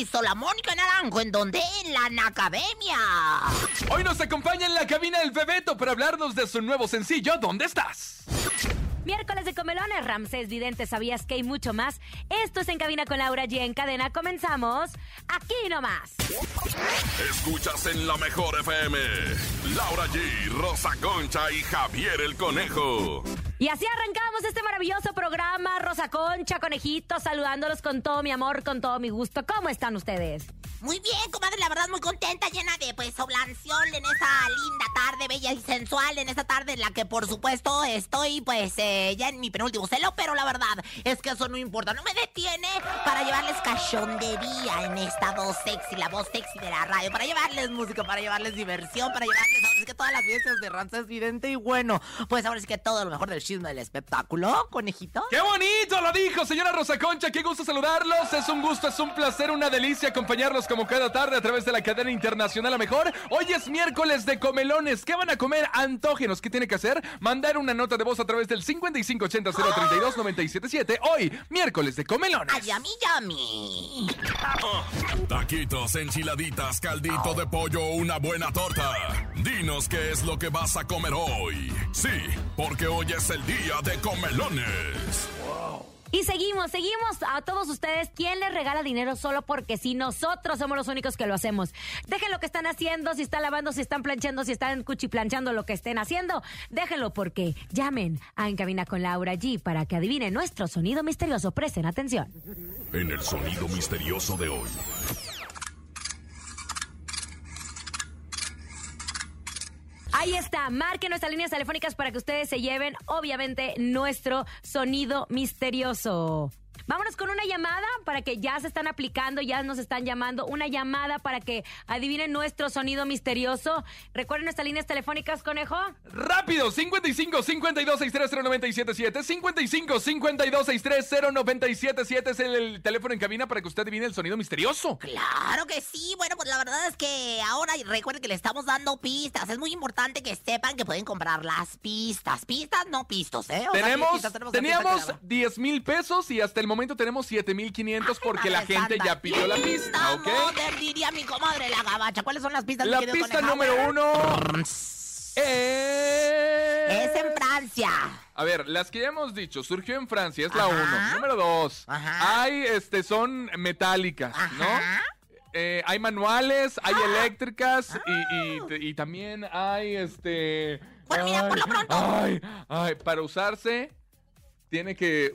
hizo la Mónica Naranjo en donde en la Nacademia. Hoy nos acompaña en la cabina el Bebeto para hablarnos de su nuevo sencillo ¿Dónde estás? Miércoles de comelones, Ramsés Vidente, ¿sabías que hay mucho más? Esto es En Cabina con Laura G. En cadena comenzamos aquí nomás. Escuchas en la mejor FM. Laura G, Rosa Concha y Javier el Conejo. Y así arrancamos este maravilloso programa, Rosa Concha, Conejito, saludándolos con todo mi amor, con todo mi gusto. ¿Cómo están ustedes? Muy bien, comadre, la verdad muy contenta, llena de pues oblanción en esa linda tarde, bella y sensual, en esta tarde en la que por supuesto estoy pues eh, ya en mi penúltimo celo, pero la verdad es que eso no importa, no me detiene para llevarles cachondería en esta voz sexy, la voz sexy de la radio, para llevarles música, para llevarles diversión, para llevarles ahora sí que todas las fiestas de Ramsés Vidente y bueno, pues ahora sí que todo lo mejor del chisme del espectáculo, conejito. ¡Qué bonito lo dijo, señora Rosa Concha! ¡Qué gusto saludarlos! Es un gusto, es un placer, una delicia acompañarlos como cada tarde a través de la cadena internacional a mejor. Hoy es miércoles de comelones. ¿Qué van a comer? Antógenos. ¿Qué tiene que hacer? Mandar una nota de voz a través del 5580-032-977. Hoy, miércoles de comelones. ¡Ay, yami, yami! Taquitos, enchiladitas, caldito de pollo, una buena torta. Dinos qué es lo que vas a comer hoy. Sí, porque hoy es el día de comelones. Y seguimos, seguimos a todos ustedes. ¿Quién les regala dinero solo porque si nosotros somos los únicos que lo hacemos? Dejen lo que están haciendo, si están lavando, si están planchando, si están cuchiplanchando lo que estén haciendo. Déjenlo porque llamen a En Cabina con Laura G para que adivinen nuestro sonido misterioso. Presten atención. En el sonido misterioso de hoy. Ahí está, marquen nuestras líneas telefónicas para que ustedes se lleven, obviamente, nuestro sonido misterioso. Vámonos con una llamada para que ya se están aplicando, ya nos están llamando. Una llamada para que adivinen nuestro sonido misterioso. Recuerden nuestras líneas telefónicas, conejo. ¡Rápido! 55 52 630 977 55 52 630 977 es el, el teléfono en cabina para que usted adivine el sonido misterioso. Claro que sí. Bueno, pues la verdad es que ahora recuerden que le estamos dando pistas. Es muy importante que sepan que pueden comprar las pistas. Pistas, no pistos, ¿eh? O sea, Tenemos, pistas, tenemos teníamos que la- 10 mil pesos y hasta el momento tenemos 7 mil 500 porque la gente santa. ya pidió la pista, ¿ok? Diría mi comadre la gabacha. ¿Cuáles son las pistas? La pista número uno es... Es en Francia. A ver, las que ya hemos dicho, surgió en Francia, es la Ajá. uno. Número dos, Ajá. hay, este, son metálicas, Ajá. ¿no? Eh, hay manuales, hay Ah. eléctricas y, y- y también hay, este... Bueno, mira, por lo pronto. Ay, ay, para usarse, tiene que...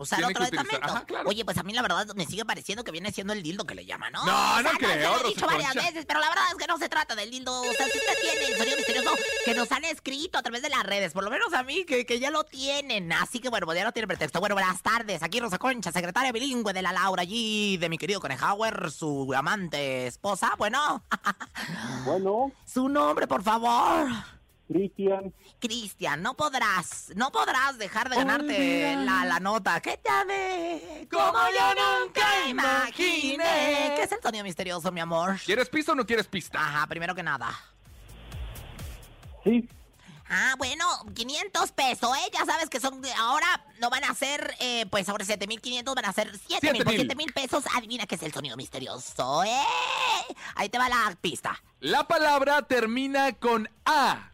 Usar otro estamento. Ajá, claro. Oye, pues a mí la verdad me sigue pareciendo que viene siendo el dildo que le llaman, ¿no? No, O no sea, creo, lo he dicho varias Concha. veces, pero la verdad es que no se trata del dildo. O sea, si usted tiene el sonido misterioso que nos han escrito a través de las redes, por lo menos a mí, que, que ya lo tienen. Así que bueno, pues ya no tiene pretexto. Bueno, buenas tardes. Aquí Rosa Concha, secretaria bilingüe de la Laura allí, de mi querido Conejauer, su amante esposa. Bueno, Bueno, su nombre, por favor. Cristian, Cristian, no podrás, no podrás dejar de ganarte la, la nota. ¿Qué llame? Como yo nunca imaginé. ¿Qué es el sonido misterioso, mi amor? ¿Quieres pista o no quieres pista? Ajá, primero que nada. sí, Ah, bueno, 500 pesos, ¿eh? Ya sabes que son, ahora no van a ser, eh, pues ahora 7,500, van a ser 7,000. Por 7,000. 7,000 pesos, adivina qué es el sonido misterioso, ¿eh? Ahí te va la pista. La palabra termina con A.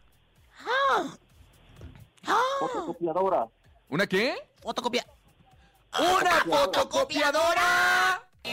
fotocopiadora. ¿Una qué? Fotocopia. ¡Una fotocopiadora! ¡Ay,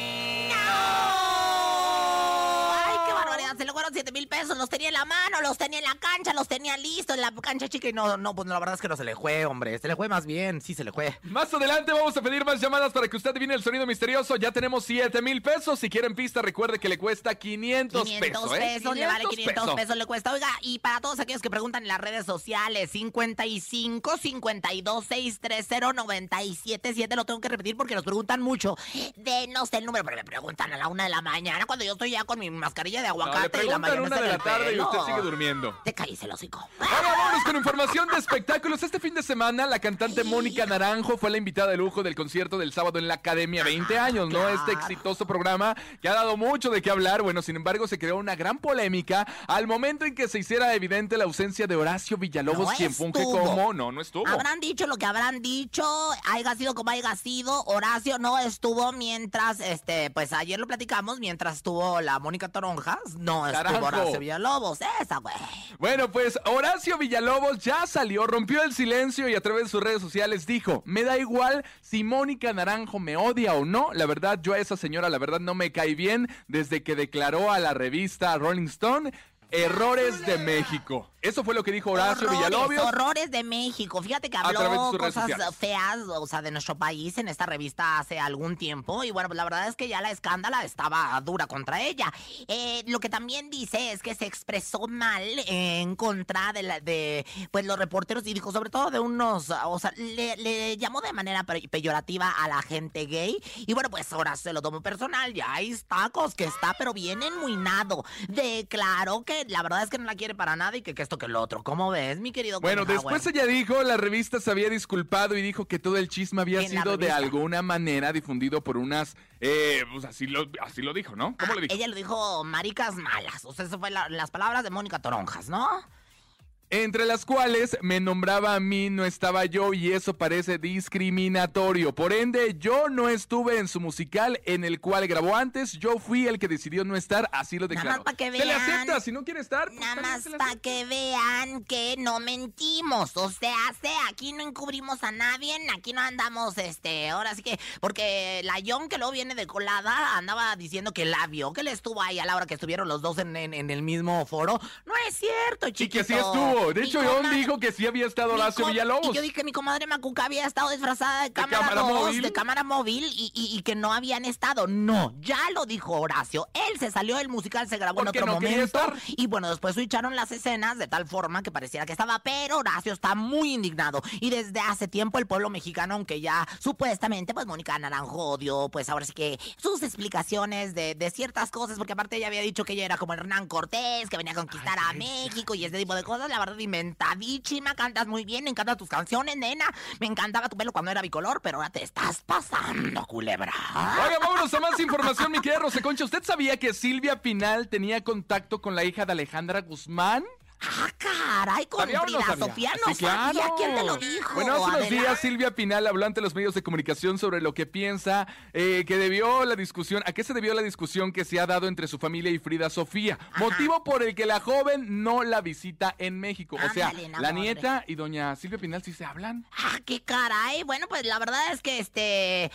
qué barbaridad! Se le fueron 7 mil pesos, los tenía en la mano, los tenía en la cancha, los tenía listos en la cancha chica y no, no, pues la verdad es que no se le fue, hombre. Se le fue más bien, sí se le fue. Más adelante vamos a pedir más llamadas para que usted adivine el sonido misterioso. Ya tenemos 7 mil pesos. Si quieren pista, recuerde que le cuesta 500, 500 pesos, ¿eh? pesos, le vale 500 pesos. pesos. le cuesta. Oiga, y para todos aquellos que preguntan en las redes sociales, 55 52 630 977, lo tengo que repetir porque nos preguntan mucho. Denos el número, pero me preguntan a la una de la mañana cuando yo estoy ya con mi mascarilla de No, aguacate y la mayonesa de la tarde y usted sigue durmiendo. Te calles el hocico. Ahora vámonos con información de espectáculos. Este fin de semana, la cantante Mónica Naranjo fue la invitada de lujo del concierto del sábado en la Academia 20 años, ¿no? Este exitoso programa que ha dado mucho de qué hablar. Bueno, sin embargo, se creó una gran polémica al momento en que se hiciera evidente la ausencia de Horacio Villalobos, No quien funge como. No, no estuvo. Habrán dicho lo que habrán dicho, haya sido como haya sido. Horacio no estuvo mientras, este, pues ayer lo platicamos, mientras estuvo la Mónica Toronjas, no estuvo Naranjo. Horacio Villalobos, esa güey. Bueno, pues Horacio Villalobos ya salió, rompió el silencio y a través de sus redes sociales dijo, me da igual si Mónica Naranjo me odia o no, la verdad yo a esa señora la verdad no me cae bien desde que declaró a la revista Rolling Stone Errores de México. Eso fue lo que dijo Horacio horrores, Villalobos. horrores de México. Fíjate que habló cosas feas, o sea, de nuestro país en esta revista hace algún tiempo. Y bueno, pues la verdad es que ya la escándala estaba dura contra ella. Eh, lo que también dice es que se expresó mal en contra de, la, de pues los reporteros y dijo sobre todo de unos, o sea, le, le llamó de manera pe- peyorativa a la gente gay. Y bueno, pues ahora se lo tomó personal. Ya hay tacos que está, pero bien enmuinado. Declaró que la verdad es que no la quiere para nada y que, que esto que lo otro. ¿Cómo ves, mi querido Bueno, después ella dijo, la revista se había disculpado y dijo que todo el chisme había sido de alguna manera difundido por unas, eh, pues así lo, así lo dijo, ¿no? ¿Cómo Ah, le dijo? Ella lo dijo maricas malas. O sea, eso fue la- las palabras de Mónica Toronjas, ¿no? Entre las cuales me nombraba a mí, no estaba yo y eso parece discriminatorio. Por ende, yo no estuve en su musical en el cual grabó antes, yo fui el que decidió no estar, así lo Nada declaró. más pa' que Se le vean. acepta, si no quiere estar. pues, Nada más para que vean que no mentimos. O sea, se- aquí no encubrimos a nadie, aquí no andamos, este, ahora sí que, porque la Young que luego viene de colada andaba diciendo que la vio, que le estuvo ahí a la hora que estuvieron los dos en, en- en el mismo foro. No es cierto, Y chiquito. que sí estuvo. De hecho, John dijo que sí había estado Horacio Villalobos. Y yo dije que mi comadre Macuca había estado disfrazada de cámara, cámara 2, móvil? de cámara móvil y, y- y que no habían estado. No, ya lo dijo Horacio. Él se salió del musical, se grabó en otro no momento. estar. Y bueno, después switcharon las escenas de tal forma que pareciera que estaba. Pero Horacio está muy indignado. Y desde hace tiempo el pueblo mexicano, aunque ya supuestamente, pues Mónica Naranjo dio, pues ahora sí que sus explicaciones de, de ciertas cosas, porque aparte ella había dicho que ella era como Hernán Cortés, que venía a conquistar a México y ese tipo de cosas. La verdad, inventadísima, cantas muy bien, me encantan tus canciones, nena. Me encantaba tu pelo cuando era bicolor, pero ahora te estás pasando, culebra. Oiga, vámonos a más información, mi querida Rosa Concha. ¿Usted sabía que Silvia Pinal tenía contacto con la hija de Alejandra Guzmán? Ah, caray, con ¿Sabía o no Frida? Sofía no Sí, claro. sabía. ¿Quién te lo dijo? Bueno, hace unos días Silvia Pinal habló ante los medios de comunicación sobre lo que piensa eh, que debió la discusión, a qué se debió la discusión que se ha dado entre su familia y Frida Sofía, motivo por el que la joven no la visita en México. o sea, la nieta y doña Silvia Pinal sí se hablan. Ah, qué caray. Bueno, pues la verdad es que este.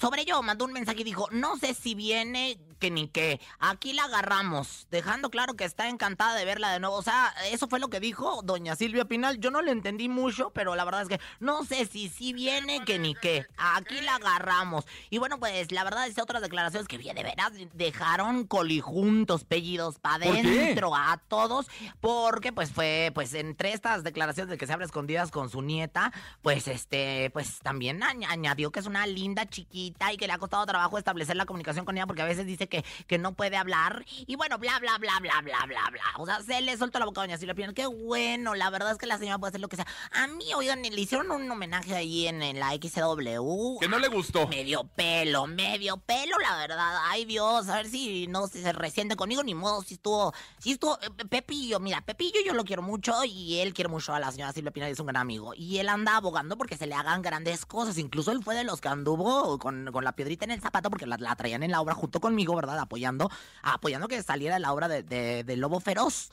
Sobre ello mandó un mensaje y dijo: No sé si viene que ni qué. Aquí la agarramos. Dejando claro que está encantada de verla de nuevo. O sea, eso fue lo que dijo doña Silvia Pinal. Yo no le entendí mucho, pero la verdad es que no sé si sí viene que ni qué. Aquí la agarramos. Y bueno, pues la verdad es otras declaraciones que de veras dejaron colijuntos, pellidos para adentro a todos. Porque pues fue, pues entre estas declaraciones de que se abre escondidas con su nieta, pues este, pues también añ- añadió que es una linda chiquita y que le ha costado trabajo establecer la comunicación con ella porque a veces dice que, que no puede hablar. Y bueno, bla, bla, bla, bla, bla, bla, bla. O sea, se le soltó la boca a doña Silvia Pinal. Qué bueno, la verdad es que la señora puede hacer lo que sea. A mí, oigan, le hicieron un homenaje ahí en, en la XW. Que no le gustó. Medio pelo, medio pelo, la verdad. Ay, Dios, a ver si no si se resiente conmigo, ni modo, si estuvo, si estuvo, eh, Pepillo, mira, Pepillo yo lo quiero mucho y él quiere mucho a la señora Silvia Pinal, es un gran amigo. Y él anda abogando porque se le hagan grandes cosas. Incluso él fue de los que anduvo con, con la piedrita en el zapato porque la, la traían en la obra junto conmigo, ¿verdad? Apoyando, apoyando que saliera la obra de, de- Lobo Feroz.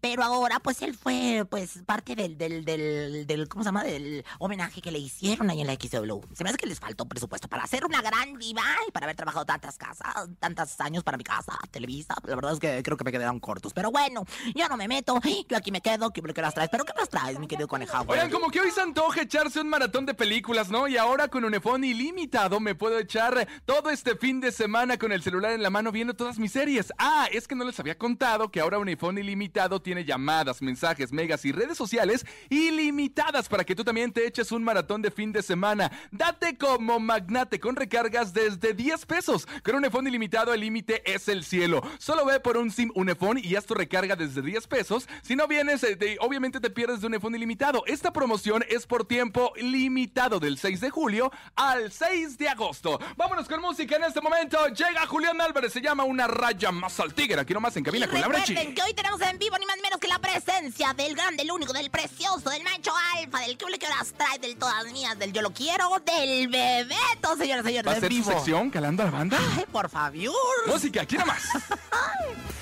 Pero ahora, pues él fue, pues, parte del, del, del, del, ¿cómo se llama? Del homenaje que le hicieron ahí en la XW. Se me hace que les faltó presupuesto para hacer una gran diva y para haber trabajado tantas casas, tantos años para mi casa, Televisa. La verdad es que creo que me quedaron cortos. Pero bueno, yo no me meto. Yo aquí me quedo. ¿Qué, qué las traes? ¿Pero qué las traes, mi querido coneja? Oigan, como que hoy se antoja echarse un maratón de películas, ¿no? Y ahora con Unifón ilimitado me puedo echar todo este fin de semana con el celular en la mano viendo todas mis series. Ah, es que no les había contado que ahora Unifón ilimitado tiene llamadas, mensajes, megas y redes sociales ilimitadas para que tú también te eches un maratón de fin de semana. Date como magnate con recargas desde 10 pesos. Con Unifón ilimitado el límite es el cielo. Solo ve por un SIM Unifón y haz tu recarga desde 10 pesos. Si no vienes, eh, te- obviamente te pierdes de Unifón ilimitado. Esta promoción es por tiempo limitado del 6 de julio al 6 de agosto. Vámonos con música en este momento. Llega Julián Álvarez, se llama Una raya más al tigre. Aquí nomás en cabina Y con recuerden G. que hoy tenemos en vivo ni más ni menos que la presencia del grande, del único, del precioso, del macho alfa, del que que horas trae, del todas mías, del yo lo quiero, del bebeto, señores, señores, ¿Va a ser su vivo. sección calando a la banda? Ay, por favor. Música, aquí nomás.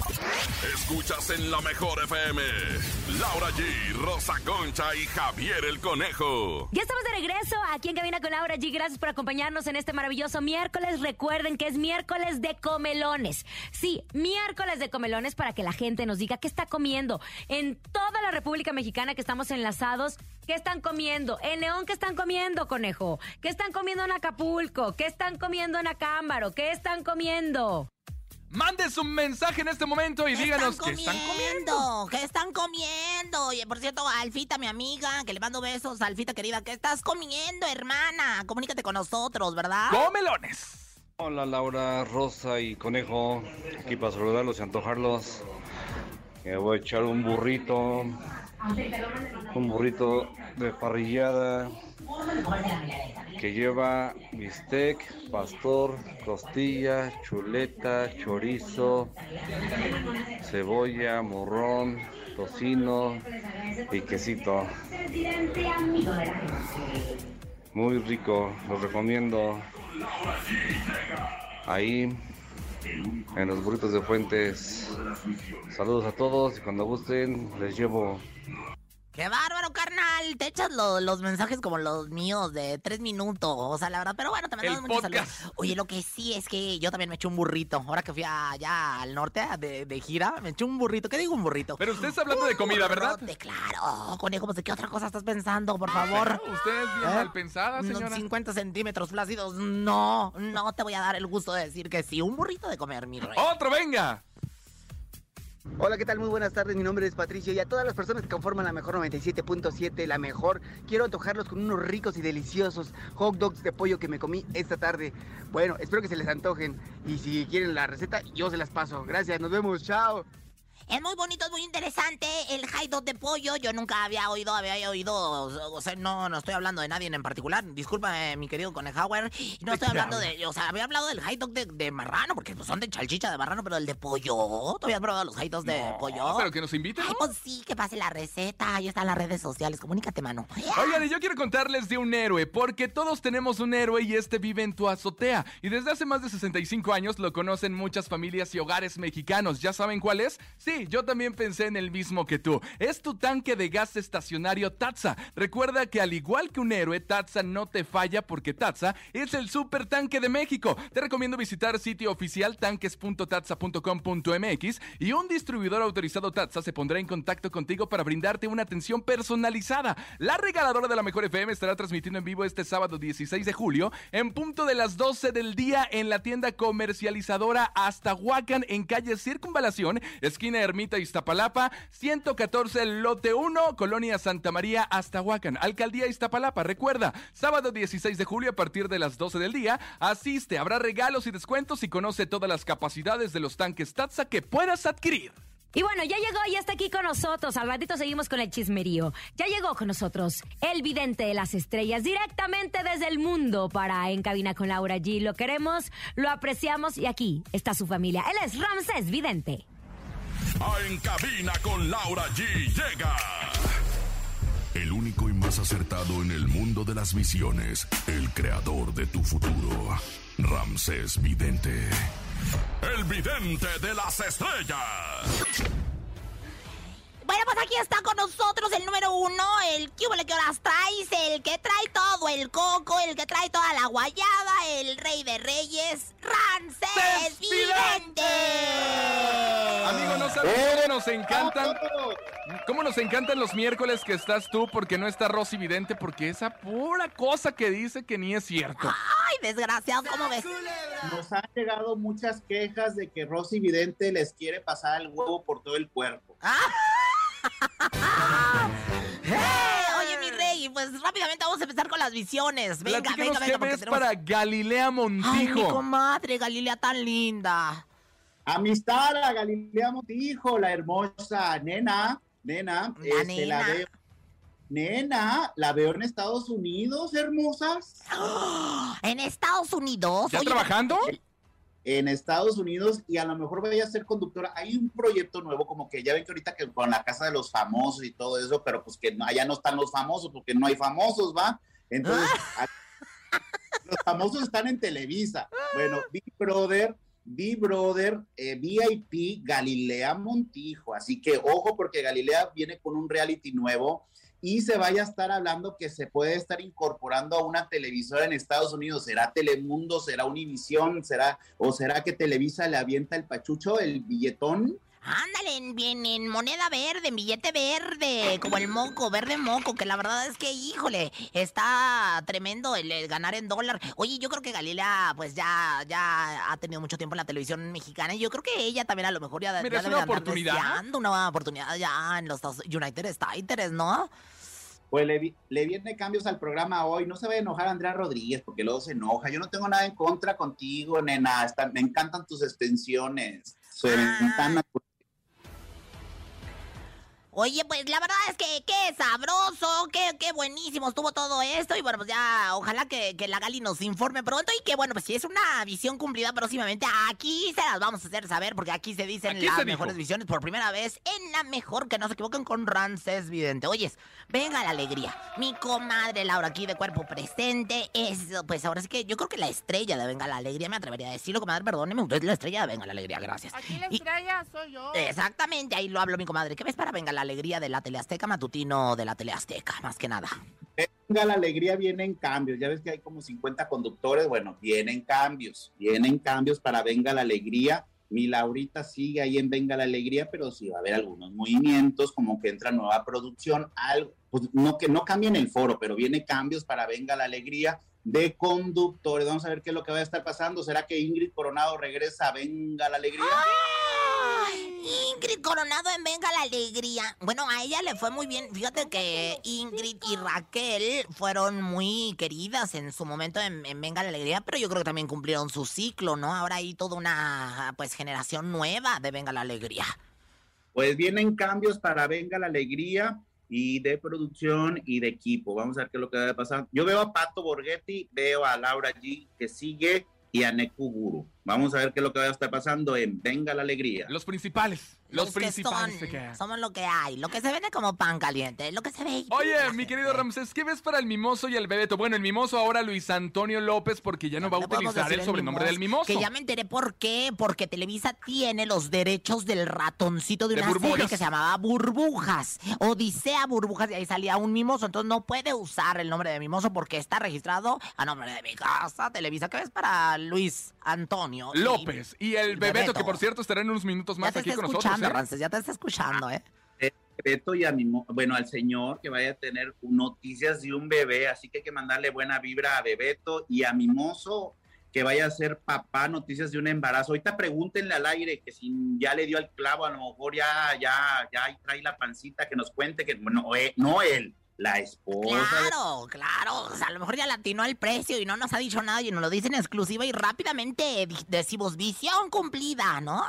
Escuchas en la mejor FM. Laura G, Rosa Concha y Javier el Conejo. Ya estamos de regreso aquí en Cabina con Laura G. Gracias por acompañarnos en este maravilloso miércoles. Recuerden que es miércoles de comelones. Sí, miércoles de comelones para que la gente nos diga qué está comiendo. En toda la República Mexicana que estamos enlazados, ¿qué están comiendo? En León, ¿qué están comiendo, conejo? ¿Qué están comiendo en Acapulco? ¿Qué están comiendo en Acámbaro? ¿Qué están comiendo? Mandes un mensaje en este momento y ¿Qué díganos están qué están comiendo. comiendo? ¿Qué están comiendo? Y por cierto, Alfita, mi amiga, que le mando besos, Alfita querida, ¿qué estás comiendo, hermana? Comunícate con nosotros, ¿verdad? Comelones. Hola Laura, Rosa y Conejo, aquí para saludarlos y antojarlos. Me voy a echar un burrito, un burrito de parrillada que lleva bistec, pastor, costilla, chuleta, chorizo, cebolla, morrón, tocino y quesito. Muy rico, los recomiendo. Ahí, en los burritos de Fuentes. Saludos a todos y cuando gusten les llevo. ¡Qué bárbaro, carnal! Te echas lo- los mensajes como los míos de tres minutos. O sea, la verdad, pero bueno, te mandamos muchos saludos. Oye, lo que sí es que yo también me eché un burrito. Ahora que fui allá al norte de, de gira, me eché un burrito. ¿Qué digo un burrito? Pero usted está hablando de comida, ¿verdad? Claro. Conejo, pues, ¿de qué otra cosa estás pensando, por favor? Usted es bien ¿Eh? mal pensada, señora. 50 centímetros flácidos. No, no te voy a dar el gusto de decir que sí. Un burrito de comer, mi rey. ¡Otro, venga! Hola, ¿qué tal? Muy buenas tardes. Mi nombre es Patricio y a todas las personas que conforman la mejor 97.7, la mejor, quiero antojarlos con unos ricos y deliciosos hot dogs de pollo que me comí esta tarde. Bueno, espero que se les antojen y si quieren la receta, yo se las paso. Gracias, nos vemos, chao. Es muy bonito, es muy interesante el hot dog de pollo. Yo nunca había oído, había oído, o sea, no, no estoy hablando de nadie en particular. Disculpa, mi querido Conejauer. No estoy hablando de, o sea, había hablado del hot dog de, de marrano, porque pues, son de chalchicha de marrano, pero el de pollo. ¿Tú habías probado los hot dogs de pollo? pero que nos inviten, Ay, pues sí, que pase la receta. Ahí están las redes sociales. Comunícate, mano. Oigan, y yo quiero contarles de un héroe, porque todos tenemos un héroe y este vive en tu azotea. Y desde hace más de 65 años lo conocen muchas familias y hogares mexicanos. ¿Ya saben cuál es? Sí, yo también pensé en el mismo que tú. Es tu tanque de gas estacionario Tatsa. Recuerda que al igual que un héroe, Tatsa no te falla porque Tatsa es el super tanque de México. Te recomiendo visitar sitio oficial tanques.tatsa.com.mx y un distribuidor autorizado Tatsa se pondrá en contacto contigo para brindarte una atención personalizada. La regaladora de la Mejor FM estará transmitiendo en vivo este sábado 16 de julio en punto de las 12 del día en la tienda comercializadora Hasta Huacan en calle Circunvalación, esquina Ermita Iztapalapa, 114 Lote 1, Colonia Santa María, Huacan, Alcaldía Iztapalapa. Recuerda, sábado 16 de julio a partir de las 12 del día, asiste, habrá regalos y descuentos y conoce todas las capacidades de los tanques Tatsa que puedas adquirir. Y bueno, ya llegó, ya está aquí con nosotros. Al ratito seguimos con el chismerío. Ya llegó con nosotros el vidente de las estrellas, directamente desde el mundo para En Cabina con Laura G. Lo queremos, lo apreciamos y aquí está su familia. Él es Ramsés Vidente. A En Cabina con Laura G. llega. El único y más acertado en el mundo de las visiones, el creador de tu futuro, Ramsés Vidente. El vidente de las estrellas. Bueno, pues aquí está con nosotros el número uno, el que que horas traes, el que trae todo el coco, el que trae toda la guayaba, el rey de reyes, Ramsés Vidente. Nos encantan. ¿Cómo nos encantan los miércoles que estás tú porque no está Rosy Vidente? Porque esa pura cosa que dice que ni es cierto. Ay, desgraciado, ¿cómo ves? Nos han llegado muchas quejas de que Rosy Vidente les quiere pasar el huevo por todo el cuerpo. ¡Ah! Oye, mi rey, pues rápidamente vamos a empezar con las visiones. Venga, venga, venga. ¿Qué ves para Galilea Montijo? Ay, mi comadre, Galilea tan linda. Amistad a Galilea Montijo, la hermosa nena, nena, La este, la nena. veo. Nena, la veo en Estados Unidos, hermosas. En Estados Unidos. ¿Ya Oye, trabajando? En Estados Unidos y a lo mejor vaya a ser conductora. Hay un proyecto nuevo, como que ya ven que ahorita que con la casa de los famosos y todo eso, pero pues que no, allá no están los famosos porque no hay famosos, ¿va? Entonces, a- los famosos están en Televisa. Bueno, Big Brother, Big Brother, eh, VIP, Galilea Montijo. Así que ojo porque Galilea viene con un reality nuevo y se vaya a estar hablando que se puede estar incorporando a una televisora en Estados Unidos. ¿Será Telemundo? ¿Será Univisión? ¿Será, ¿O será que Televisa le avienta el pachucho, el billetón? Ándale, en, bien, en moneda verde, en billete verde, como el moco, verde moco, que la verdad es que, híjole, está tremendo el, el ganar en dólar. Oye, yo creo que Galilea, pues ya, ya ha tenido mucho tiempo en la televisión mexicana y yo creo que ella también a lo mejor ya, ya Mira, es debe una andar oportunidad. deseando una oportunidad ya en los United States, ¿no? Pues le, vi- le viene cambios al programa hoy. No se va a enojar Andrea Rodríguez porque luego se enoja. Yo no tengo nada en contra contigo, nena. Está- me encantan tus extensiones. Se Ah. ventanas. Oye, pues la verdad es que qué sabroso, qué, qué buenísimo estuvo todo esto. Y bueno, pues ya ojalá que, que la Gali nos informe pronto. Y que bueno, pues si es una visión cumplida próximamente, aquí se las vamos a hacer saber. Porque aquí se dicen Aquí las se dijo. mejores visiones por primera vez en la mejor, que no se equivoquen con Rances Vidente. Oyes, venga la alegría. Mi comadre Laura aquí de cuerpo presente es, pues ahora sí que yo creo que la estrella de Venga la Alegría, me atrevería a decirlo, comadre, perdóneme, usted es la estrella de Venga la Alegría, gracias. Aquí la Y- estrella soy yo. Exactamente, ahí lo hablo mi comadre. ¿Qué ves para Venga la Alegría de la Teleazteca matutino de la Teleazteca? Más que nada. Venga, la alegría vienen cambios. Ya ves que hay como 50 conductores. Bueno, vienen cambios. Vienen cambios para Venga la Alegría. Mi Laurita sigue ahí en Venga la Alegría, pero sí va a haber algunos movimientos, como que entra nueva producción, algo, pues no que no cambien el foro, pero viene cambios para Venga la Alegría de conductores. Vamos a ver qué es lo que va a estar pasando. ¿Será que Ingrid Coronado regresa a Venga la Alegría? Ingrid Coronado en Venga la Alegría. Bueno, a ella le fue muy bien. Fíjate que Ingrid y Raquel fueron muy queridas en su momento en, en Venga la Alegría, pero yo creo que también cumplieron su ciclo, ¿no? Ahora hay toda una pues generación nueva de Venga la Alegría. Pues vienen cambios para Venga la Alegría y de producción y de equipo. Vamos a ver qué es lo que va a pasar. Yo veo a Pato Borghetti, veo a Laura G que sigue y a Neku Guru. Vamos a ver qué es lo que va a estar pasando en Venga la Alegría. Los principales. Los, principales. son, somos lo que hay, lo que se vende como pan caliente, lo que se ve. Oye, mi querido Ramsés, ¿qué ves para el mimoso y el bebeto? Bueno, el mimoso ahora Luis Antonio López, porque ya no va a utilizar el sobrenombre del mimoso. Que ya me enteré por qué. Porque Televisa tiene los derechos del ratoncito de De una serie que se llamaba Burbujas. Odisea Burbujas, y ahí salía un mimoso. Entonces no puede usar el nombre de mimoso porque está registrado a nombre de mi casa, Televisa. ¿Qué ves para Luis Antonio? López y el bebeto, Bebeto. que por cierto estará en unos minutos Ya más te aquí está con nosotros. escuchando, ¿eh? Rances, ya te está escuchando, ¿eh? Beto y a mi, mo- bueno, al señor que vaya a tener noticias de un bebé, así que hay que mandarle buena vibra a Bebeto y a mi mozo que vaya a ser papá, noticias de un embarazo. Ahorita pregúntenle al aire que si ya le dio al clavo, a lo mejor ya, ya, ya trae la pancita, que nos cuente que, bueno, eh, no él, la esposa. Claro, claro. O sea, a lo mejor ya latinó el precio y no nos ha dicho nada y nos lo dice en exclusiva y rápidamente decimos visión cumplida, ¿no?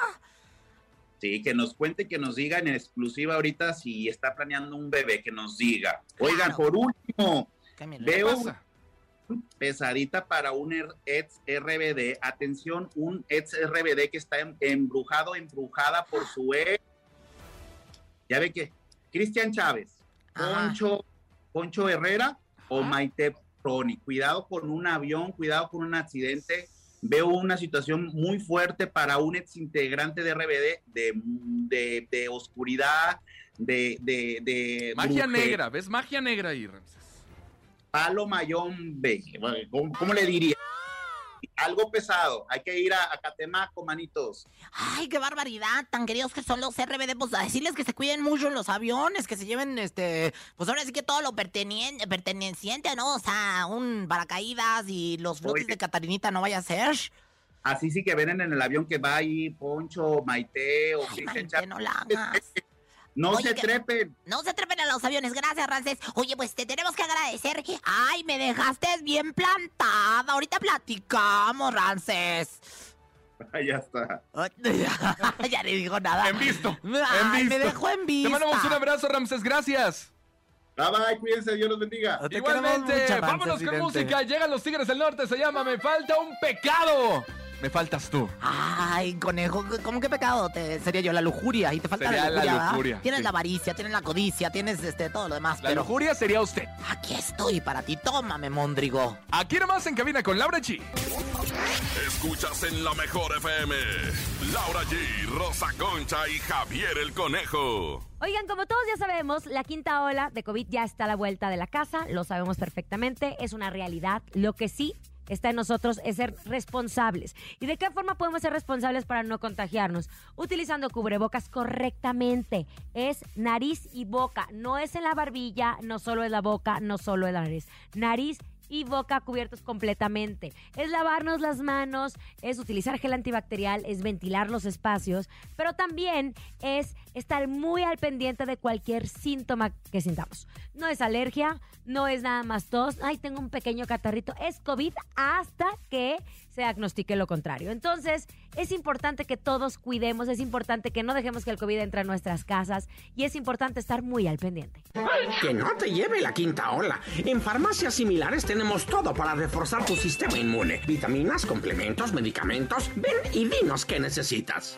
Sí, que nos cuente, que nos diga en exclusiva ahorita si está planeando un bebé, que nos diga. Oigan, por último, ¿Qué me- ¿Qué veo pesadita para un er- ex RBD. Atención, un ex RBD que está em- embrujado, embrujada por su ex. Ya ve que Cristian Chávez. Poncho, Poncho Herrera o. Maite Proni. Cuidado con un avión, cuidado con un accidente. Veo una situación muy fuerte para un ex integrante de RBD de, de, de oscuridad, de, de, de Magia bruje- negra, ¿ves? Magia negra ahí, Ramsés. Palo Mayombe. ¿Cómo, cómo le diría? Algo pesado. Hay que ir a, a Catemaco, manitos. Ay, qué barbaridad, tan queridos que son los RBD, pues a decirles que se cuiden mucho los aviones, que se lleven, este, pues ahora sí que todo lo pertenien- perteneciente, ¿no? O sea, un paracaídas y los flotes Oye. de Catarinita no vaya a ser. Así sí que ven en el avión que va ahí Poncho, Maite o Ay, Maite, no la hagas. No Oye, se que- trepen. No se trepen a los aviones, gracias, Rances. Oye, pues te tenemos que agradecer. Ay, me dejaste bien plantada. Ahorita platicamos, Rances. ya está. ya le digo nada. En visto. Ay, en me visto. dejó en Te vista. mandamos un abrazo, Ramsés. Gracias. Bye bye, cuídense, Dios los bendiga. Te Igualmente, mucho, vámonos con música. Llegan los Tigres del Norte. Se llama Me falta un pecado. Me faltas tú. Ay, conejo, ¿cómo que pecado? Te, sería yo la lujuria y te falta Sería la lujuria, Tienes sí. la avaricia, tienes la codicia, tienes este todo lo demás, La pero lujuria sería usted. aquí estoy para ti. Tómame, Mondrigo. Aquí nomás en cabina con Laura G. Escuchas en la mejor FM. Laura G, Rosa Concha y Javier el Conejo. Oigan, como todos ya sabemos, la quinta ola de COVID ya está a la vuelta de la casa, lo sabemos perfectamente, es una realidad. Lo que sí está en nosotros es ser responsables. ¿Y de qué forma podemos ser responsables para no contagiarnos? Utilizando cubrebocas correctamente. Es nariz y boca, no es en la barbilla, no solo es la boca, no solo es la nariz. Nariz y boca cubiertos completamente. Es lavarnos las manos, es utilizar gel antibacterial, es ventilar los espacios, pero también es estar muy al pendiente de cualquier síntoma que sintamos. No es alergia, no es nada más tos, ay, tengo un pequeño catarrito, es COVID hasta que se diagnostique lo contrario. Entonces, es importante que todos cuidemos, es importante que no dejemos que el COVID entre a nuestras casas y es importante estar muy al pendiente. Que no te lleve la quinta ola. En farmacias similares tenemos todo para reforzar tu sistema inmune. Vitaminas, complementos, medicamentos. Ven y dinos qué necesitas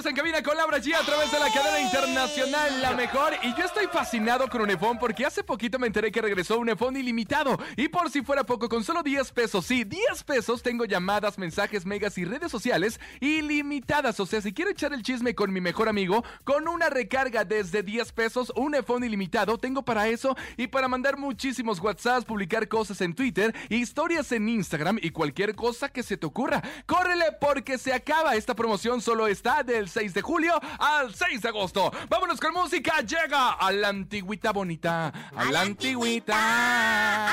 Estás en cabina con Laura G a través de la cadena internacional La Mejor. Y yo estoy fascinado con Unifón porque hace poquito me enteré que regresó Unifón ilimitado. Y por si fuera poco, con solo 10 pesos, sí, 10 pesos, tengo llamadas, mensajes, megas y redes sociales ilimitadas. O sea, si quiero echar el chisme con mi mejor amigo, con una recarga desde 10 pesos, un iPhone ilimitado, tengo para eso y para mandar muchísimos WhatsApps, publicar cosas en Twitter, historias en Instagram y cualquier cosa que se te ocurra. ¡Córrele porque se acaba! Esta promoción solo está del 6 de julio al 6 de agosto. Vámonos con música. Llega a la antigüita bonita. A, la antigüita.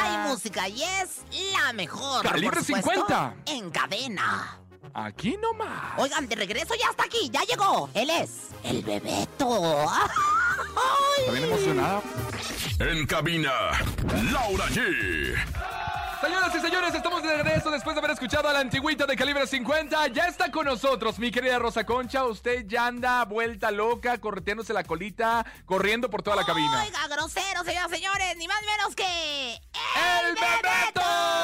Hay música y es la mejor. Calibre por supuesto, 50. En cadena. Aquí nomás. Oigan, de regreso ya está aquí, ya llegó. Él es el Bebeto. Está bien emocionado. En cabina, Laura G. Señoras y señores, estamos de regreso después de haber escuchado a la antigüita de calibre 50. Ya está con nosotros mi querida Rosa Concha. Usted ya anda vuelta loca, correteándose la colita, corriendo por toda la cabina. Oiga, grosero, señoras y señores, ni más ni menos que... ¡El Bebeto!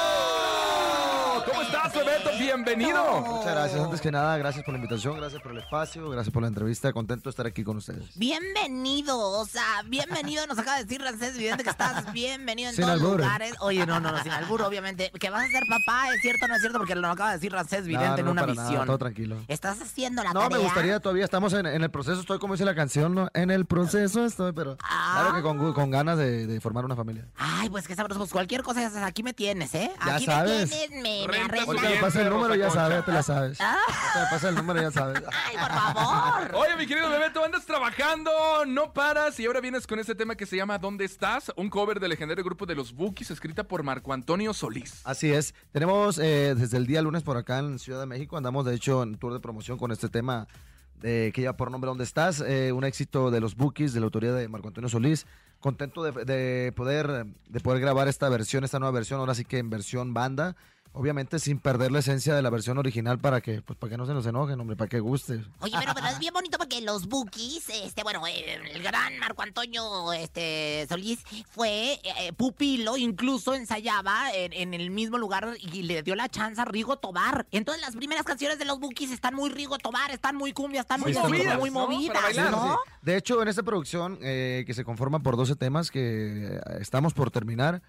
¿Cómo estás, Bebeto? Bienvenido. Muchas gracias. Antes que nada, gracias por la invitación, gracias por el espacio, gracias por la entrevista. Contento de estar aquí con ustedes. Bienvenido, o sea, bienvenido, nos acaba de decir Rancés Vidente que estás bienvenido en Sin todos albur. lugares. Oye, no, no, no, sin albur, obviamente. Que vas a ser papá, ¿es cierto o no es cierto? Porque lo acaba de decir Rancés Vidente No, no, en una para nada, visión. todo tranquilo. ¿Estás haciendo la No, tarea? me gustaría todavía, estamos en, en el proceso, estoy como dice la canción, ¿no? En el proceso estoy, pero Ah. claro que con, ganas de, de formar una familia. Ay, pues qué sabroso. Pues cualquier cosa, ya sabes, aquí me tienes, ¿eh? Ya aquí sabes. me tienes, me, me Me Bien, pasa el número, ya sabes, ya te la sabes. Ah. Me pasa el número, ya sabes. Ay, por favor. Oye, mi querido Bebeto, andas trabajando, no paras y ahora vienes con este tema que se llama ¿Dónde estás? Un cover del legendario grupo de los Bookies escrita por Marco Antonio Solís. Así es. Tenemos eh, desde el día lunes por acá en Ciudad de México. Andamos, de hecho, en tour de promoción con este tema eh, que lleva por nombre ¿Dónde estás? Eh, un éxito de los Bookies, de la autoría de Marco Antonio Solís. Contento de, de poder, de poder grabar esta versión, esta nueva versión, ahora sí que en versión banda. Obviamente sin perder la esencia de la versión original para que, pues, para que no se nos enojen, hombre, para que guste. Oye, pero, pero es bien bonito porque los Bookies, este, bueno, el gran Marco Antonio este, Solís fue eh, pupilo, incluso ensayaba en, en el mismo lugar y le dio la chance a Rigo Tobar. Entonces las primeras canciones de los Bookies están muy Rigo Tobar, están muy cumbia, están muy, Sí, movidas, muy ¿no? movidas, Para bailar, ¿no? Sí. De hecho, en esta producción, eh, que se conforma por 12 temas que eh, estamos por terminar,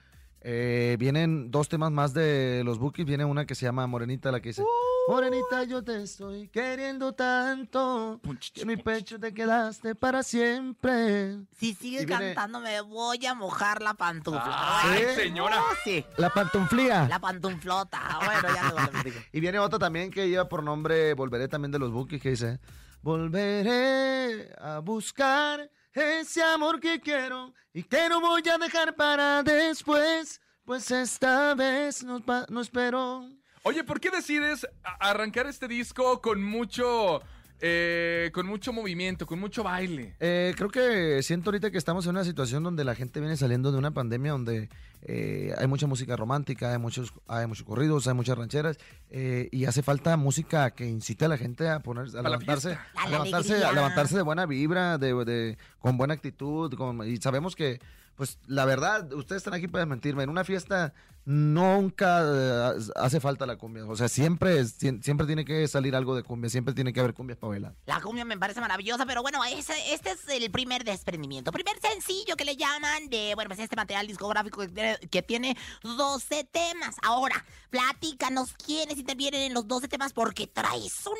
eh, vienen dos temas más de los Bookies. Viene una que se llama Morenita, la que dice: Morenita, yo te estoy queriendo tanto. Que en mi pecho te quedaste para siempre. Si sigue Y viene- cantando me voy a mojar la pantufla. ¡Ay, ¿Sí? señora! Oh, sí, La pantuflía. la pantuflota. Bueno, ya. Y viene otra también que lleva por nombre Volveré también de los Bookies, que dice: Volveré a buscar ese amor que quiero y que no voy a dejar para después, pues esta vez no, espero. Oye, ¿por qué decides arrancar este disco con mucho, eh, con mucho movimiento, con mucho baile? Eh, creo que siento ahorita que estamos en una situación donde la gente viene saliendo de una pandemia donde eh, hay mucha música romántica, hay muchos, hay muchos corridos, hay muchas rancheras eh, y hace falta música que incite a la gente a poner, a la levantarse, fiesta. A levantarse, a levantarse de buena vibra, de, de- con buena actitud, con- y sabemos que, pues, la verdad, ustedes están aquí para mentirme. En una fiesta nunca eh, hace falta la cumbia, o sea, siempre, siempre tiene que salir algo de cumbia, siempre tiene que haber cumbias para bailar. La cumbia me parece maravillosa, pero bueno, ese- este es el primer desprendimiento. Primer sencillo que le llaman de, bueno, pues este material discográfico que tiene, que tiene 12 temas. Ahora, platícanos quiénes intervienen en los 12 temas porque traes un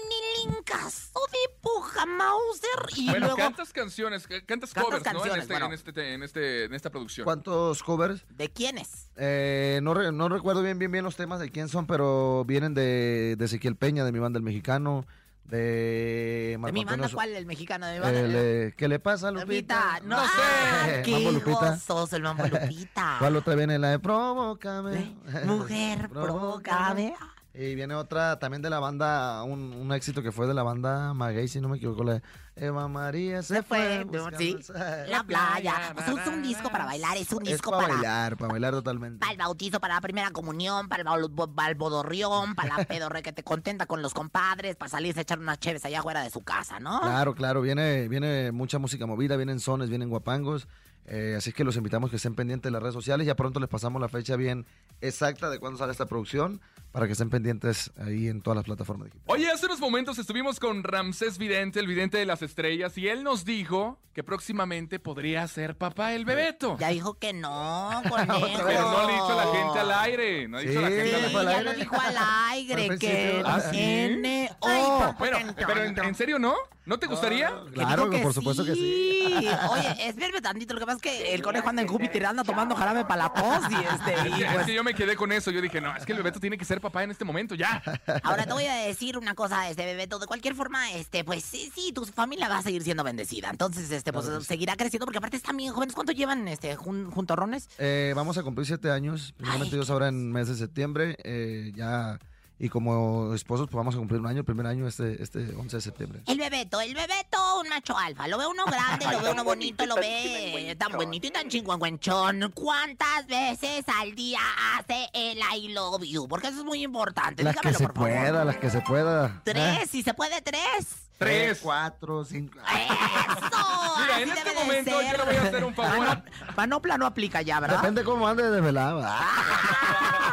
elencazo de puja Mauser y Bueno, luego... cantas canciones, ca- cantas Cantas covers, ¿no? En, canciones, este, bueno. en, este, en, este, en esta producción. ¿Cuántos covers? ¿De quiénes? Eh, no, re- no recuerdo bien, bien, bien los temas de quién son, pero vienen de, de Ezequiel Peña, de mi banda El Mexicano, de ¿De Marco banda So- cuál? ¿El mexicano de mi banda? el, eh, ¿Qué le pasa Lupita? Lupita, no, sé. ah, qué Mambo Lupita. gozoso el mambo Lupita. ¿Cuál otra viene? La de Provócame. Mujer, provócame. Y viene otra también de la banda, un, un éxito que fue de la banda Maguey, si no me equivoco, la de Eva María se, Se fue, sí, el la playa. O sea, es un disco para bailar, es un Es disco para para, bailar, para bailar totalmente. para el bautizo, para la primera comunión, para el bal- balbodorrión, para la pedorre que te contenta con los compadres, para salirse a echar unas cheves allá afuera de su casa, ¿no? Claro, claro, viene, viene mucha música movida, vienen sones, vienen guapangos. Eh, así que los invitamos que estén pendientes de las redes sociales. Ya pronto les pasamos la fecha bien exacta de cuándo sale esta producción para que estén pendientes ahí en todas las plataformas digitales. Oye, hace unos momentos estuvimos con Ramsés Vidente, el vidente de las estrellas, y él nos dijo que próximamente podría ser papá el Bebeto. Ya dijo que no, conejo. Pero no le dicho a la gente al aire. No ha dicho a la gente al al ya aire. lo dijo al aire, que. ¿Ah, sí? N-O. Bueno, pero en, en serio, ¿no? ¿No te gustaría? Que Claro, que por supuesto que sí. Oye, espérame tantito, lo que pasa es que el conejo anda en Júpiter, anda tomando jarabe para la tos y este... Es y que, es pues, que yo me quedé con eso. Yo dije, no, es que el Bebeto tiene que ser papá en este momento, ya. Ahora te voy a decir una cosa, este Bebeto, de cualquier forma, este, pues sí, sí, tu familia va a seguir siendo bendecida. Entonces, este, pues seguirá creciendo, porque aparte están bien jóvenes. ¿Cuánto llevan este jun- juntorrones? Eh, vamos a cumplir siete años, primeramente Ay, Dios ahora en mes de septiembre. eh, ya y como esposos pues vamos a cumplir un año, el primer año este, este 11 de septiembre. El bebeto, el bebeto, un macho alfa. Lo ve uno grande, lo ve uno bonito, lo ve tan bonito y tan chingüengüenchón. ¿Cuántas veces al día hace el I love you? Porque eso es muy importante. Las que Dígamelo, se por favor. pueda, las que se pueda. Tres, ¿eh? si se puede, tres. Tres. cuatro, cinco. ¡Eso! Mira, Así en este debe de momento ser. yo le voy a hacer un favor. Panopla no aplica ya, ¿verdad? Depende cómo ande de velado.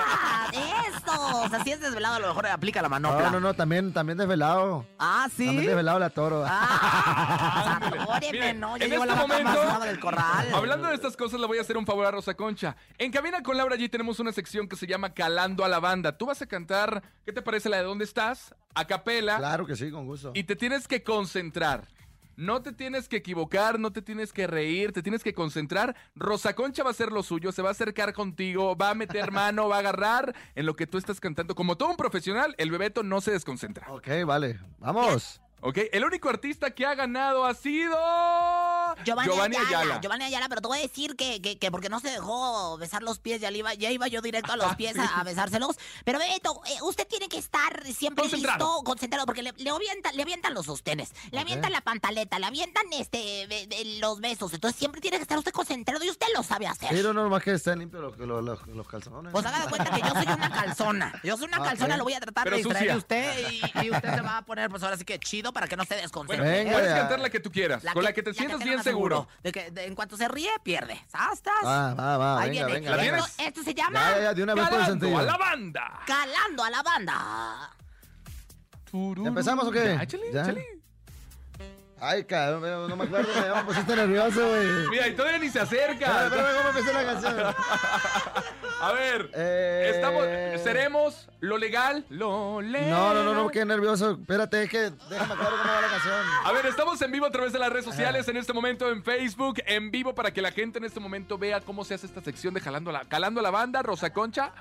O sea, si es desvelado, a lo mejor aplica la manopla. No, no, no, también, también desvelado. Ah, ¿sí? También desvelado la toro. Ah, Óreme, Miren, no, ya en llegó este la momento, del corral. hablando de estas cosas, le voy a hacer un favor a Rosa Concha. En Cabina con Laura G tenemos una sección que se llama Calando a la Banda. Tú vas a cantar, ¿qué te parece la de dónde estás? A capela. Claro que sí, con gusto. Y te tienes que concentrar. No te tienes que equivocar, no te tienes que reír, te tienes que concentrar. Rosa Concha va a hacer lo suyo, se va a acercar contigo, va a meter mano, va a agarrar en lo que tú estás cantando. Como todo un profesional, el bebeto no se desconcentra. Ok, vale. Vamos. Ok, el único artista que ha ganado ha sido. Giovanni, Ayala. Giovanni Ayala, pero te voy a decir que, que, que porque no se dejó besar los pies, ya, le iba, ya iba yo directo a los pies a, a besárselos. Pero Beto, eh, usted tiene que estar siempre Concentrado. listo, concentrado, porque le, le, avientan, le avientan los sostenes, le avientan la pantaleta, le avientan este be- be- los besos. Entonces siempre tiene que estar usted concentrado y usted lo sabe hacer. Sí, no, no, más que estén limpios los, los, los, los calzones. Pues haga de cuenta que yo soy una calzona. Yo soy una Ok. calzona, lo voy a tratar Pero de distraer sucia. de usted y, y usted se va a poner, pues ahora sí que chido para que no se desconcentre. Bueno, Venga, puedes cantar la que tú quieras, con la que te sientas bien seguro. De que de- en cuanto se ríe, pierde. ¿Sabes? Va, va, va, Ahí venga, viene. venga, ¿La venga. esto, esto se llama Ya, ya, de una vez Calando sentido. a la banda. Calando a la banda. ¿Ya empezamos o qué? Ya, échale, ¿Ya? échale. Ay, cabrón, no me acuerdo, me pusiste nervioso, güey. Mira, y todavía ni se acerca. Espérame, espérame, ¿cómo empezó la canción? A ver, Eh, estamos, seremos lo legal, lo legal. No, no, no, no, qué nervioso. Espérate, es que déjame acuerdo cómo va la canción. A ver, estamos en vivo a través de las redes sociales, en este momento en Facebook, en vivo para que la gente en este momento vea cómo se hace esta sección de Jalando a la, calando a la Banda, Rosa Concha,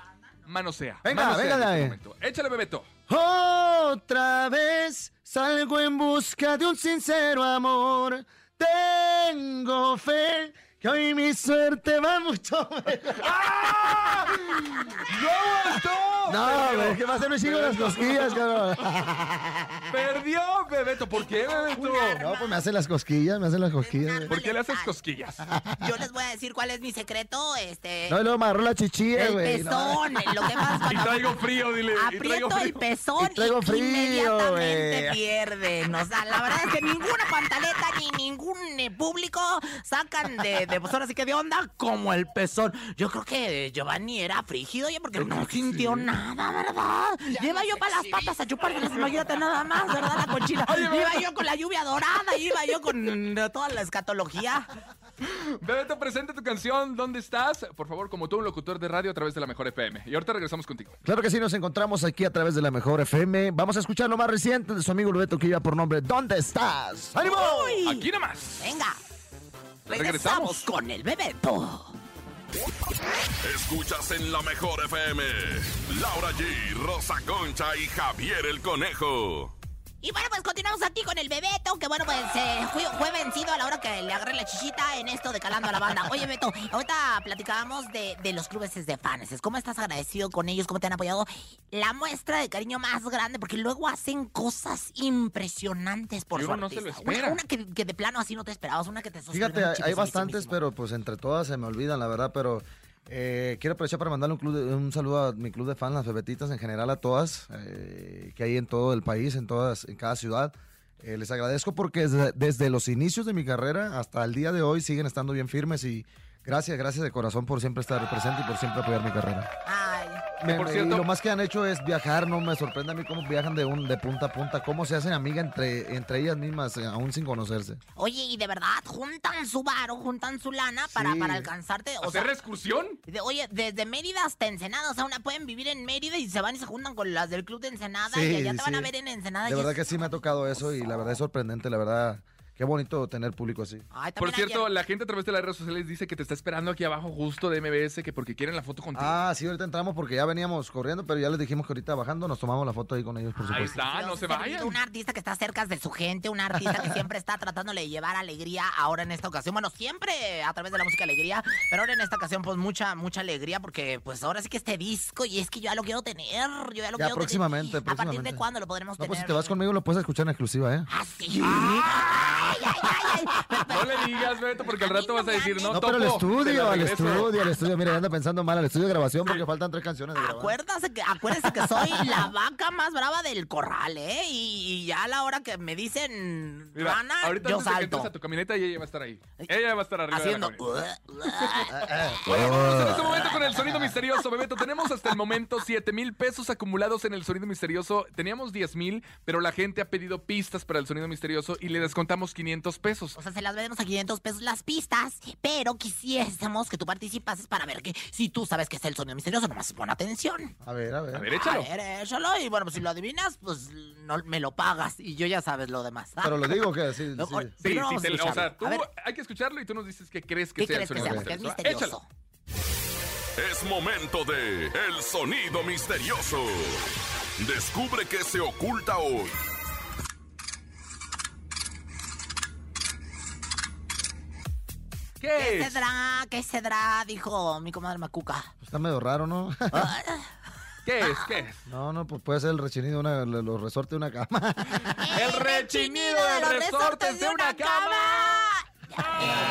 manosea. Venga, manosea venga, en este dale. Échale, Bebeto. Otra vez salgo en busca de un sincero amor. Tengo fe que hoy mi suerte va mucho mejor. ¡No aguantó! No, güey, es que va a ser un chingo las cosquillas, cabrón. Perdió, Bebeto. ¿Por qué, Bebeto? No, pues me hacen las cosquillas, me hacen las cosquillas. güey. ¿Por qué le haces cosquillas? Yo les voy a decir cuál es mi secreto. Este. No, y luego me agarró la chichilla, el güey. no. pezón. Lo que más Y traigo frío, dile. aprieto el frío. pezón Y traigo frío, inmediatamente güey. pierden. O sea, la verdad es que ninguna pantaleta ni ningún eh, público sacan de, de pues ahora sí que de onda como el pezón. Yo creo que Giovanni era frígido ya porque no sintió nada, ¿verdad? Lleva yo para las patas a chupármelas, imagínate nada más, ¿verdad? La conchita. Iba yo con la lluvia dorada, iba yo con eh, toda la escatología. Bebeto, presenta tu canción. ¿Dónde estás? Por favor, como tú, un locutor de radio a través de la Mejor FM. Y ahorita regresamos contigo. Claro que sí, nos encontramos aquí a través de la mejor FM. Vamos a escuchar lo más reciente de su amigo Lubeto que lleva por nombre ¿Dónde estás? ¡Ánimo! Aquí nomás. Venga. Regresamos. Regresamos con el Bebeto. Escuchas en la mejor FM. Laura G, Rosa Concha y Javier el Conejo. Y bueno, pues continuamos aquí con el Bebeto, que bueno, pues eh, fue, fue vencido a la hora que le agarré la chichita en esto de calando a la banda. Oye, Beto, ahorita platicábamos de, de los clubes de fans. ¿Cómo estás agradecido con ellos? ¿Cómo te han apoyado? La muestra de cariño más grande, porque luego hacen cosas impresionantes por su no se lo. Una- espera. Una, que, que de plano así no te esperabas, una que te Fíjate, hay- bastantes, pero pues entre todas se me olvidan, la verdad, pero eh, quiero aprovechar para mandarle un, club de- un saludo a mi club de fans, las bebetitas en general, a todas, eh, que hay en todo el país, en todas, en cada ciudad. Eh, les agradezco porque desde, desde los inicios de mi carrera hasta el día de hoy siguen estando bien firmes y gracias, gracias de corazón por siempre estar presente y por siempre apoyar mi carrera. Me- por cierto- y lo más que han hecho es viajar, no me sorprende a mí cómo viajan de un de punta a punta, cómo se hacen amigas entre, entre ellas mismas, eh, aún sin conocerse. Oye, y de verdad, juntan su varo, juntan su lana para, Sí. para alcanzarte. O ¿Hacer sea, excursión? de- oye, desde Mérida hasta Ensenada, o sea, una pueden vivir en Mérida y se van y se juntan con las del club de Ensenada Sí, y allá te van a ver en Ensenada. De y verdad es- que sí me ha tocado eso y la verdad es sorprendente, la verdad. Qué bonito tener público así. Por cierto, la gente a través de las redes sociales dice que te está esperando aquí abajo justo de MBS, que porque quieren la foto contigo. Ah, sí, ahorita entramos porque ya veníamos corriendo, pero ya les dijimos que ahorita bajando nos tomamos la foto ahí con ellos, por Ahí supuesto. está, no se vayan. Un artista que está cerca de su gente, un artista que siempre está tratándole de llevar alegría ahora en esta ocasión. Bueno, siempre a través de la música alegría, pero ahora en esta ocasión pues mucha, mucha alegría porque pues ahora sí que este disco y es que yo ya lo quiero tener, yo ya lo Ya quiero próximamente, tener. ¿A partir de próximamente. cuándo lo podremos No, tener? pues si te vas conmigo lo puedes escuchar en exclusiva, ¿eh? No le digas, Beto, porque al rato vas a decir, no, No, pero al estudio, al estudio, al estudio. Mira, anda pensando mal, al estudio de grabación porque faltan tres canciones de. Acuérdase que, acuérdese que soy la vaca más brava del corral, ¿eh? Y, ya a la hora que me dicen Mira, ahorita yo salto. a tu camioneta y ella va a estar ahí. Ella va a estar arriba Haciendo... Oye, vamos en este momento con el sonido misterioso, Bebeto. Tenemos hasta el momento 7 mil pesos acumulados en el sonido misterioso. Teníamos 10 mil, pero la gente ha pedido pistas para el sonido misterioso y le descontamos 500 pesos. O sea, se las vendemos a 500 pesos las pistas, pero quisiésemos que tú participases para ver que si tú sabes que es el sonido misterioso, nomás pon atención. A ver, a ver. A ver, échalo. A ver, échalo. Y bueno, pues si lo adivinas, pues no, me lo pagas y yo ya sabes lo demás. ¿ah? Pero lo digo que sí, No, sí. Sí, sí, a te- o sea, tú hay que escucharlo y tú nos dices qué crees que ¿qué sea el que sonido? Porque es misterioso. misterioso. Échalo. Es momento de El Sonido Misterioso. Descubre qué se oculta hoy. ¿Qué ¿Qué es? cedrá? ¿Qué cedrá? Dijo mi comadre Macuca. Está medio raro, ¿no? ¿Qué es? ¿Qué es? No, no, pues puede ser el rechinido, una, los resortes de una cama. El rechinido de los resortes de una cama. Le olvida.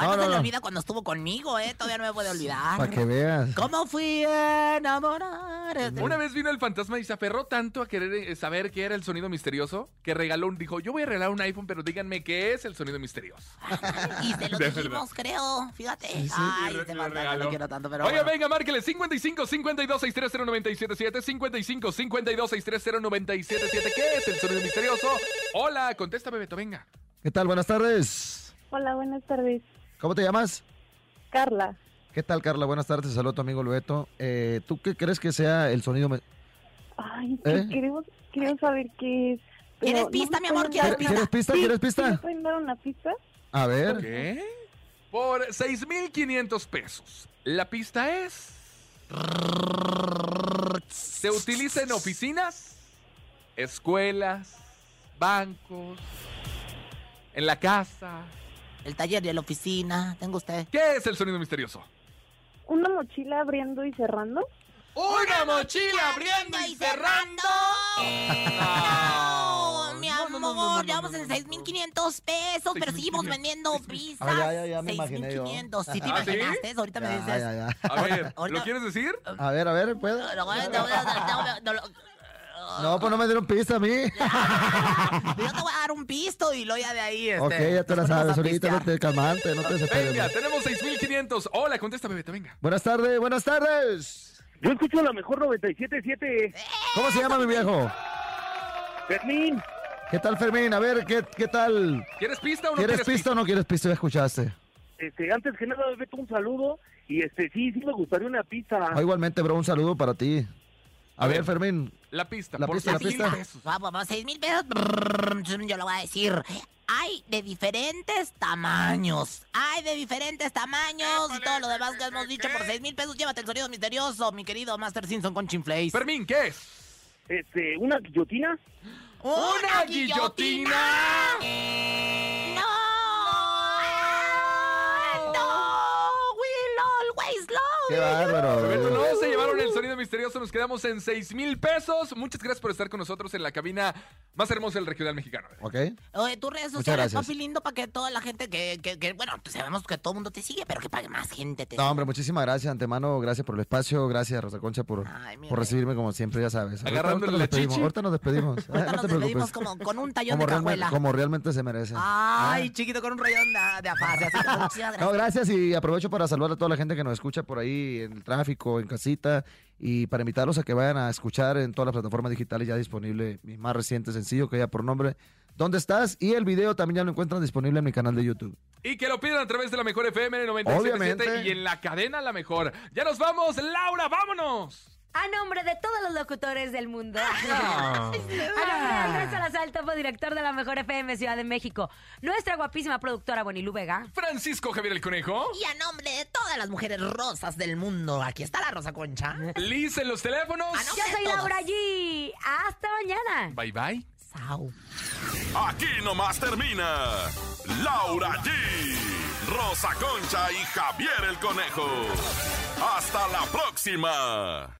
Todavía No, no, no, se le olvida cuando estuvo conmigo, ¿eh? Todavía no me puede olvidar. Para que veas. ¿Cómo fui a enamorar? Una vez vino el fantasma y se aferró tanto a querer eh, saber qué era el sonido misterioso que regaló un, dijo, yo voy a regalar un iPhone, pero díganme qué es el sonido misterioso. Y se lo De dijimos, creo. Fíjate. sí. Ay, este fantasma regaló. lo quiero tanto, pero Oiga, bueno. venga, márquele 55 52 630 977 55 52 630 977 ¿Qué es el sonido misterioso? Hola, contesta, Bebeto, venga. ¿Qué tal? Buenas tardes. Hola, buenas tardes. ¿Cómo te llamas? Carla. ¿Qué tal, Carla? Buenas tardes. Saludo a tu amigo Lueto. Eh, ¿Tú qué crees que sea el sonido? me- Ay, ¿Eh? que queremos, queremos saber qué es. ¿Quieres pista, mi amor? ¿Quieres pista? ¿Quieres pista? Sí, ¿Quieres ¿sí pista? ¿Me pueden dar una pista? A ver. ¿Qué? Por 6.500 pesos. La pista es... Se utiliza en oficinas, escuelas, bancos, en la casa. El taller y la oficina. Tengo usted. ¿Qué es el sonido misterioso? ¿Una mochila abriendo y cerrando? ¡Una mochila abriendo y cerrando! No, mi amor, llevamos en 6.500 pesos, pero seguimos vendiendo pizzas. Ah, ya, ya, ya me imaginé yo. 6.500. ¿Sí te ¿Ah, sí? imaginaste? Ahorita me dices. ya, ya. A ver, ¿lo quieres decir? A ver, a ver, ¿puedo? No, pues no me dieron pista a mí. Yo te voy a dar un pisto y luego ya de ahí. Este, ok, ya te la sabes. Ahorita no pistear. te calmante, no te desesperes. Venga, tenemos 6.500. Hola, contesta, Bebeto, venga. Buenas tardes, buenas tardes. Yo escucho la mejor 97.7. ¿Cómo se llama mi viejo? Fermín, ¿Qué tal, Fermín? A ver, ¿qué, qué tal? ¿Quieres pista o no ¿Quieres quieres pista o no quieres pista? Ya escuchaste. este, antes que nada, Beto, un saludo. Y este, sí, sí me gustaría una pizza. Ah, igualmente, bro, un saludo para ti. A, ver. Fermín. La pista, La por pista, la 6,000 pista. pesos. Vamos, vamos, 6 mil pesos. Yo lo voy a decir. Hay de diferentes tamaños. Hay de diferentes tamaños y todo lo demás que hemos dicho por 6 mil pesos. Llévate el sonido misterioso, mi querido Master Simpson con Chinflays. Fermín, ¿qué es? Este, una guillotina. ¡Una guillotina! ¡No! ¡No! ¡We'll always love Qué bárbaro. Sonido misterioso, nos quedamos en 6 mil pesos. Muchas gracias por estar con nosotros en la cabina más hermosa del regional mexicano. ¿Ok? Oye, tus redes Muchas sociales, gracias. papi lindo, para que toda la gente que, que, que, bueno, pues sabemos que todo el mundo te sigue, pero que para que más gente te No, hombre, muchísimas gracias antemano. Gracias por el espacio. Gracias, Rosa Concha, por, Ay, por recibirme como siempre, ya sabes. Ahorita- Agarrándole ahorita nos la despedimos. chichi. Ahorita nos despedimos. Ahorita no nos despedimos como con un tallón Como de realmente, cajuela. como realmente se merece. Ay, chiquito, con un rayón de, de afasia. No, gracias y aprovecho para saludar a toda la gente que nos escucha por ahí en el tráfico, en casita y para invitarlos a que vayan a escuchar en todas las plataformas digitales ya disponible mi más reciente sencillo que ya por nombre ¿Dónde estás? Y el video también ya lo encuentran disponible en mi canal de YouTube. Y que lo pidan a través de la mejor FM 97.7 Obviamente. y en la cadena La Mejor. Ya nos vamos, Laura, vámonos. A nombre de todos los locutores del mundo. A nombre de Andrés Salazar, topo director de la Mejor FM Ciudad de México. Nuestra guapísima productora Bonilú Vega. Francisco Javier el Conejo. Y a nombre de todas las mujeres rosas del mundo, aquí está la Rosa Concha. Liz en los teléfonos. Ah. Yo soy. Laura G. Hasta mañana. Bye bye. Sau. Aquí nomás termina Laura G, Rosa Concha y Javier el Conejo. Hasta la próxima.